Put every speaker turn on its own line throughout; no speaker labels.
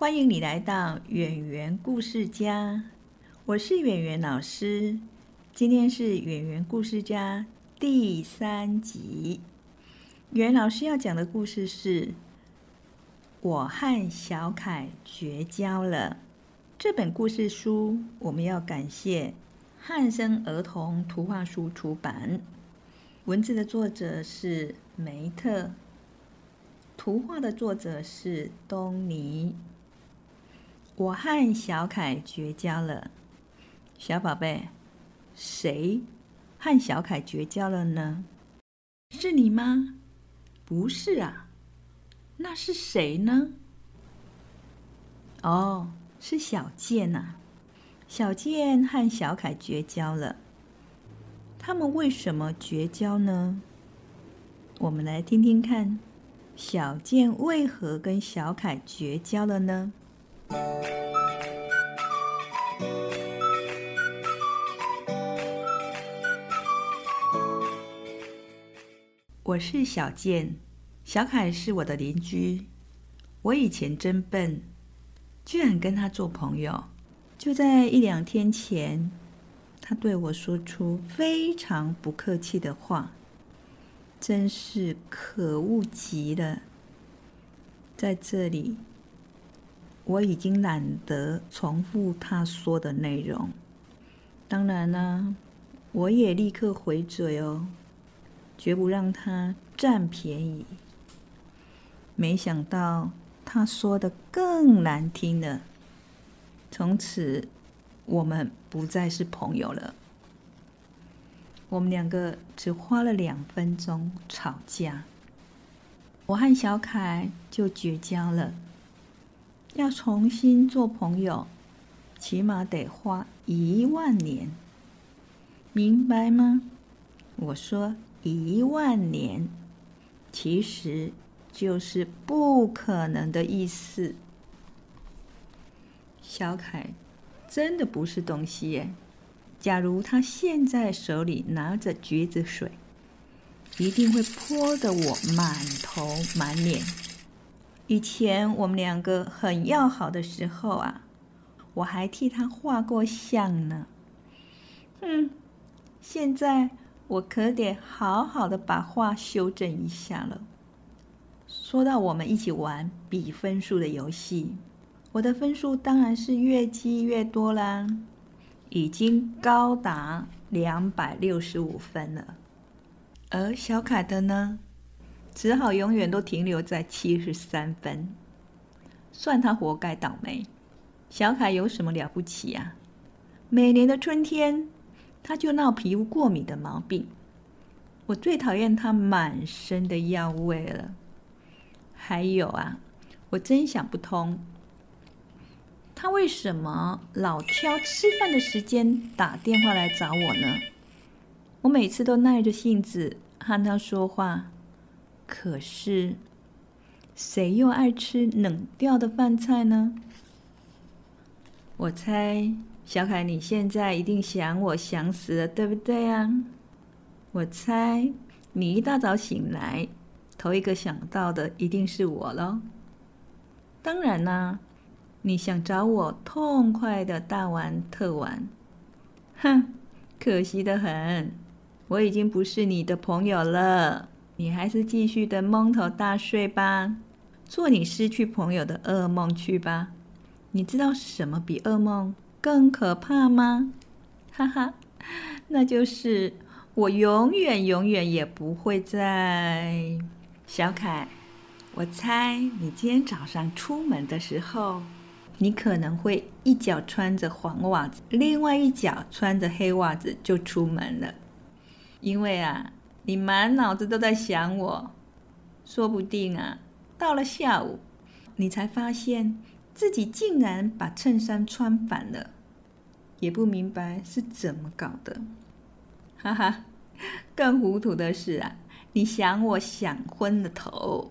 欢迎你来到圆圆故事家，我是圆圆老师。今天是圆圆故事家第三集。圆老师要讲的故事是《我和小凯绝交了》。这本故事书我们要感谢汉森儿童图画书出版，文字的作者是梅特，图画的作者是东尼。我和小凯绝交了，小宝贝，谁和小凯绝交了呢？是你吗？不是啊，那是谁呢？哦，是小健呐。小健和小凯绝交了，他们为什么绝交呢？我们来听听看，小健为何跟小凯绝交了呢？我是小健，小凯是我的邻居。我以前真笨，居然跟他做朋友。就在一两天前，他对我说出非常不客气的话，真是可恶极了。在这里。我已经懒得重复他说的内容。当然呢，我也立刻回嘴哦，绝不让他占便宜。没想到他说的更难听了。从此，我们不再是朋友了。我们两个只花了两分钟吵架，我和小凯就绝交了。要重新做朋友，起码得花一万年，明白吗？我说一万年，其实就是不可能的意思。小凯真的不是东西耶！假如他现在手里拿着橘子水，一定会泼得我满头满脸。以前我们两个很要好的时候啊，我还替他画过像呢。嗯，现在我可得好好的把画修正一下了。说到我们一起玩比分数的游戏，我的分数当然是越积越多啦，已经高达两百六十五分了。而小凯的呢？只好永远都停留在七十三分，算他活该倒霉。小凯有什么了不起啊？每年的春天，他就闹皮肤过敏的毛病。我最讨厌他满身的药味了。还有啊，我真想不通，他为什么老挑吃饭的时间打电话来找我呢？我每次都耐着性子和他说话。可是，谁又爱吃冷掉的饭菜呢？我猜，小凯，你现在一定想我想死了，对不对啊？我猜，你一大早醒来，头一个想到的一定是我喽。当然啦，你想找我痛快的大玩特玩，哼，可惜的很，我已经不是你的朋友了。你还是继续的蒙头大睡吧，做你失去朋友的噩梦去吧。你知道什么比噩梦更可怕吗？哈哈，那就是我永远永远也不会在。小凯，我猜你今天早上出门的时候，你可能会一脚穿着黄袜子，另外一脚穿着黑袜子就出门了，因为啊。你满脑子都在想我，说不定啊，到了下午，你才发现自己竟然把衬衫穿反了，也不明白是怎么搞的。哈哈，更糊涂的是啊，你想我想昏了头，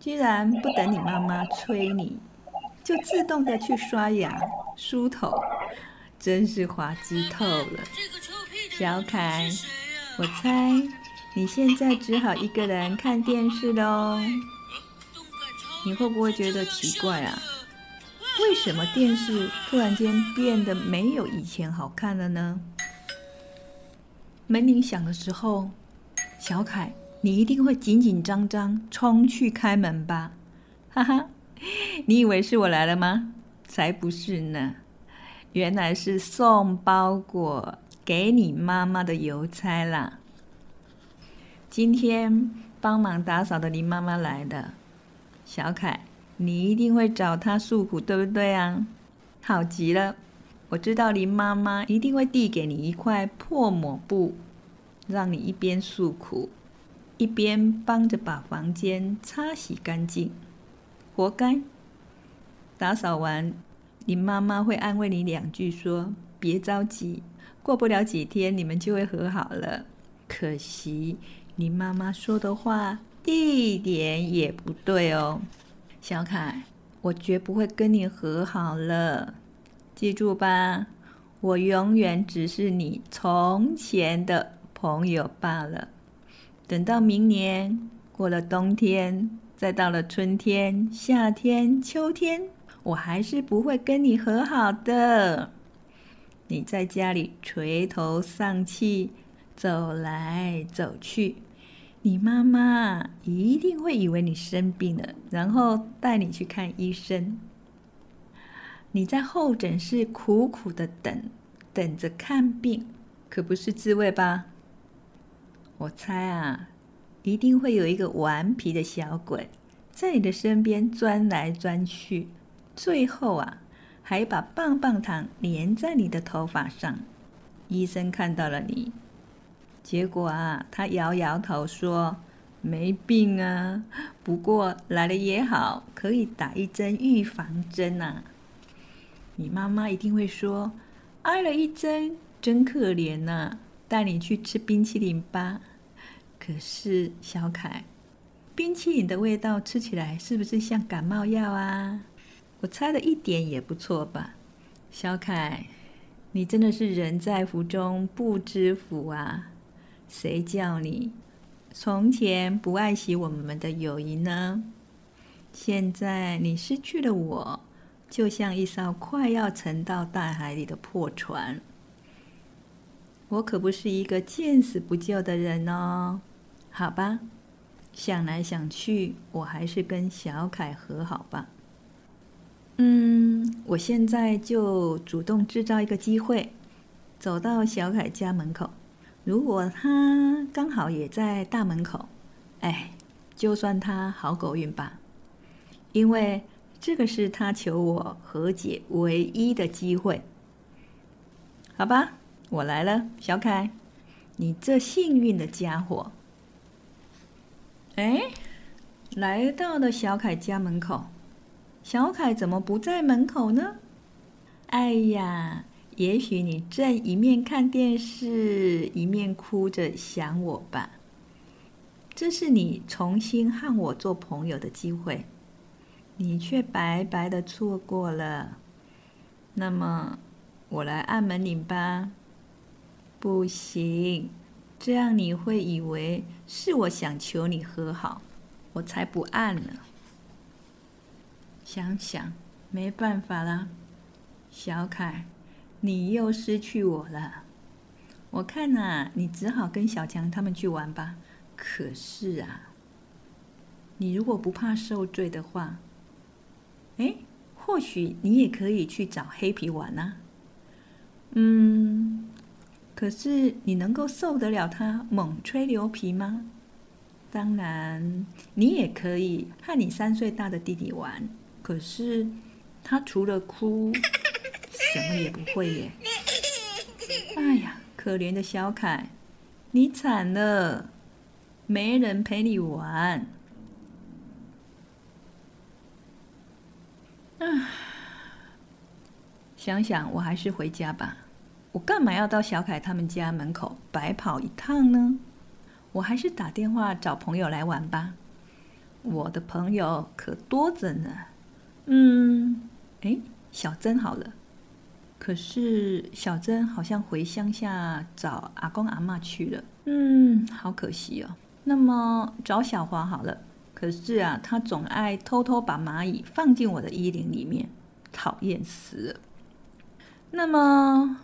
居然不等你妈妈催你，就自动的去刷牙梳头，真是滑稽透了。小凯，我猜你现在只好一个人看电视喽。你会不会觉得奇怪啊？为什么电视突然间变得没有以前好看了呢？门铃响的时候，小凯，你一定会紧紧张张冲去开门吧？哈哈，你以为是我来了吗？才不是呢，原来是送包裹。给你妈妈的邮差啦！今天帮忙打扫的林妈妈来了，小凯，你一定会找她诉苦，对不对啊？好极了，我知道林妈妈一定会递给你一块破抹布，让你一边诉苦，一边帮着把房间擦洗干净。活该！打扫完，林妈妈会安慰你两句，说别着急。过不了几天，你们就会和好了。可惜你妈妈说的话一点也不对哦，小凯，我绝不会跟你和好了，记住吧，我永远只是你从前的朋友罢了。等到明年过了冬天，再到了春天、夏天、秋天，我还是不会跟你和好的。你在家里垂头丧气，走来走去，你妈妈一定会以为你生病了，然后带你去看医生。你在候诊室苦苦的等，等着看病，可不是滋味吧？我猜啊，一定会有一个顽皮的小鬼在你的身边钻来钻去，最后啊。还把棒棒糖粘在你的头发上，医生看到了你，结果啊，他摇摇头说：“没病啊，不过来了也好，可以打一针预防针呐。”你妈妈一定会说：“挨了一针，真可怜呐，带你去吃冰淇淋吧。”可是小凯，冰淇淋的味道吃起来是不是像感冒药啊？我猜的一点也不错吧，小凯，你真的是人在福中不知福啊！谁叫你从前不爱惜我们的友谊呢？现在你失去了我，就像一艘快要沉到大海里的破船。我可不是一个见死不救的人哦。好吧，想来想去，我还是跟小凯和好吧。嗯，我现在就主动制造一个机会，走到小凯家门口。如果他刚好也在大门口，哎，就算他好狗运吧，因为这个是他求我和解唯一的机会。好吧，我来了，小凯，你这幸运的家伙。哎，来到了小凯家门口。小凯怎么不在门口呢？哎呀，也许你正一面看电视，一面哭着想我吧。这是你重新和我做朋友的机会，你却白白的错过了。那么，我来按门铃吧。不行，这样你会以为是我想求你和好，我才不按呢。想想，没办法了，小凯，你又失去我了。我看呐，你只好跟小强他们去玩吧。可是啊，你如果不怕受罪的话，哎，或许你也可以去找黑皮玩啊。嗯，可是你能够受得了他猛吹牛皮吗？当然，你也可以和你三岁大的弟弟玩。可是，他除了哭，什么也不会耶。哎呀，可怜的小凯，你惨了，没人陪你玩。啊。想想，我还是回家吧。我干嘛要到小凯他们家门口白跑一趟呢？我还是打电话找朋友来玩吧。我的朋友可多着呢。嗯，哎，小珍好了。可是小珍好像回乡下找阿公阿妈去了。嗯，好可惜哦。那么找小华好了。可是啊，他总爱偷偷把蚂蚁放进我的衣领里面，讨厌死了。那么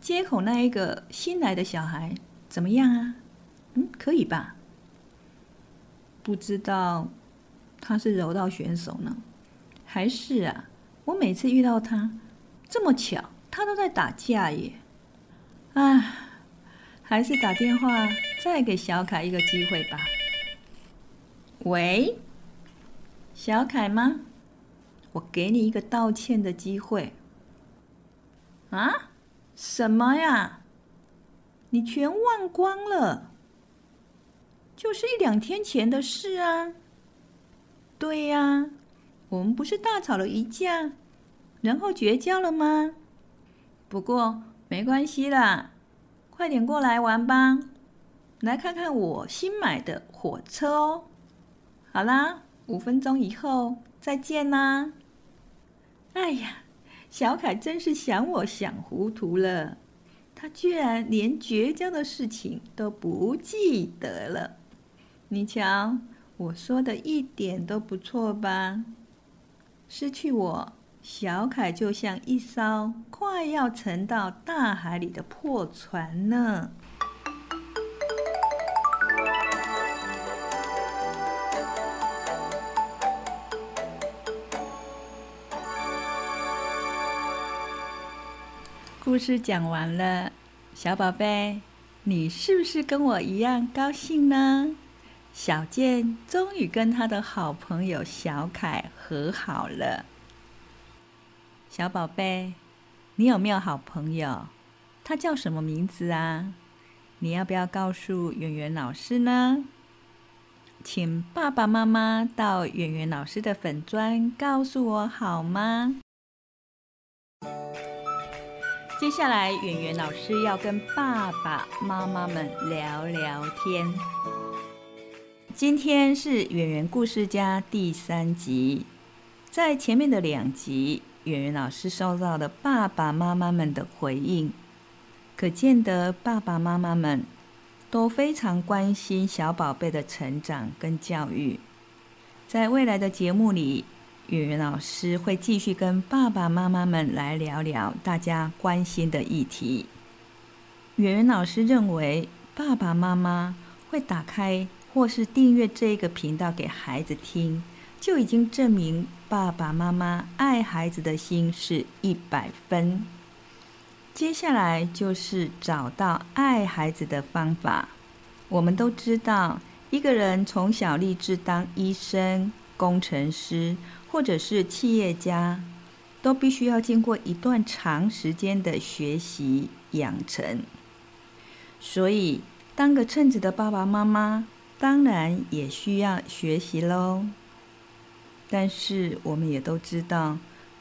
街口那一个新来的小孩怎么样啊？嗯，可以吧？不知道他是柔道选手呢，还是啊？我每次遇到他，这么巧，他都在打架耶！啊，还是打电话再给小凯一个机会吧。喂，小凯吗？我给你一个道歉的机会。啊？什么呀？你全忘光了？就是一两天前的事啊。对呀，我们不是大吵了一架，然后绝交了吗？不过没关系啦，快点过来玩吧，来看看我新买的火车哦。好啦，五分钟以后再见啦！哎呀，小凯真是想我想糊涂了，他居然连绝交的事情都不记得了。你瞧，我说的一点都不错吧？失去我，小凯就像一艘快要沉到大海里的破船呢。故事讲完了，小宝贝，你是不是跟我一样高兴呢？小健终于跟他的好朋友小凯和好了。小宝贝，你有没有好朋友？他叫什么名字啊？你要不要告诉圆圆老师呢？请爸爸妈妈到圆圆老师的粉砖告诉我好吗？接下来，圆圆老师要跟爸爸妈妈们聊聊天。今天是圆圆故事家第三集，在前面的两集，圆圆老师收到了爸爸妈妈们的回应，可见得爸爸妈妈们都非常关心小宝贝的成长跟教育。在未来的节目里。圆圆老师会继续跟爸爸妈妈们来聊聊大家关心的议题。圆圆老师认为，爸爸妈妈会打开或是订阅这个频道给孩子听，就已经证明爸爸妈妈爱孩子的心是一百分。接下来就是找到爱孩子的方法。我们都知道，一个人从小立志当医生、工程师。或者是企业家，都必须要经过一段长时间的学习养成。所以，当个称职的爸爸妈妈，当然也需要学习喽。但是，我们也都知道，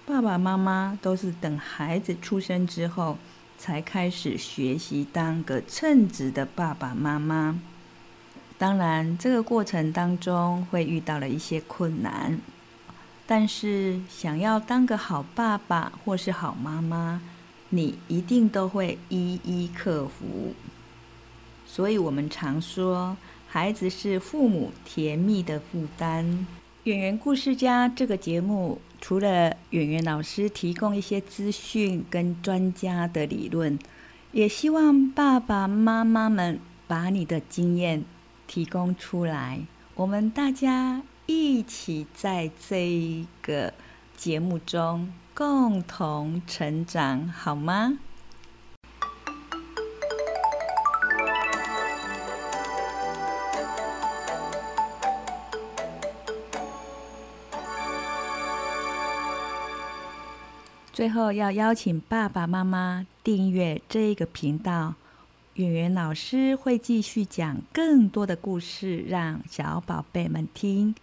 爸爸妈妈都是等孩子出生之后，才开始学习当个称职的爸爸妈妈。当然，这个过程当中会遇到了一些困难。但是，想要当个好爸爸或是好妈妈，你一定都会一一克服。所以，我们常说，孩子是父母甜蜜的负担。演员故事家这个节目，除了演员老师提供一些资讯跟专家的理论，也希望爸爸妈妈们把你的经验提供出来，我们大家。一起在这个节目中共同成长，好吗？最后要邀请爸爸妈妈订阅这个频道，圆圆老师会继续讲更多的故事，让小宝贝们听。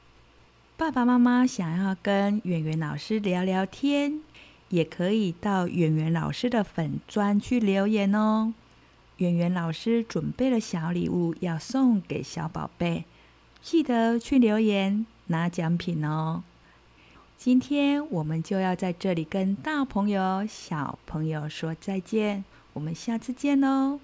爸爸妈妈想要跟圆圆老师聊聊天，也可以到圆圆老师的粉砖去留言哦。圆圆老师准备了小礼物要送给小宝贝，记得去留言拿奖品哦。今天我们就要在这里跟大朋友、小朋友说再见，我们下次见喽。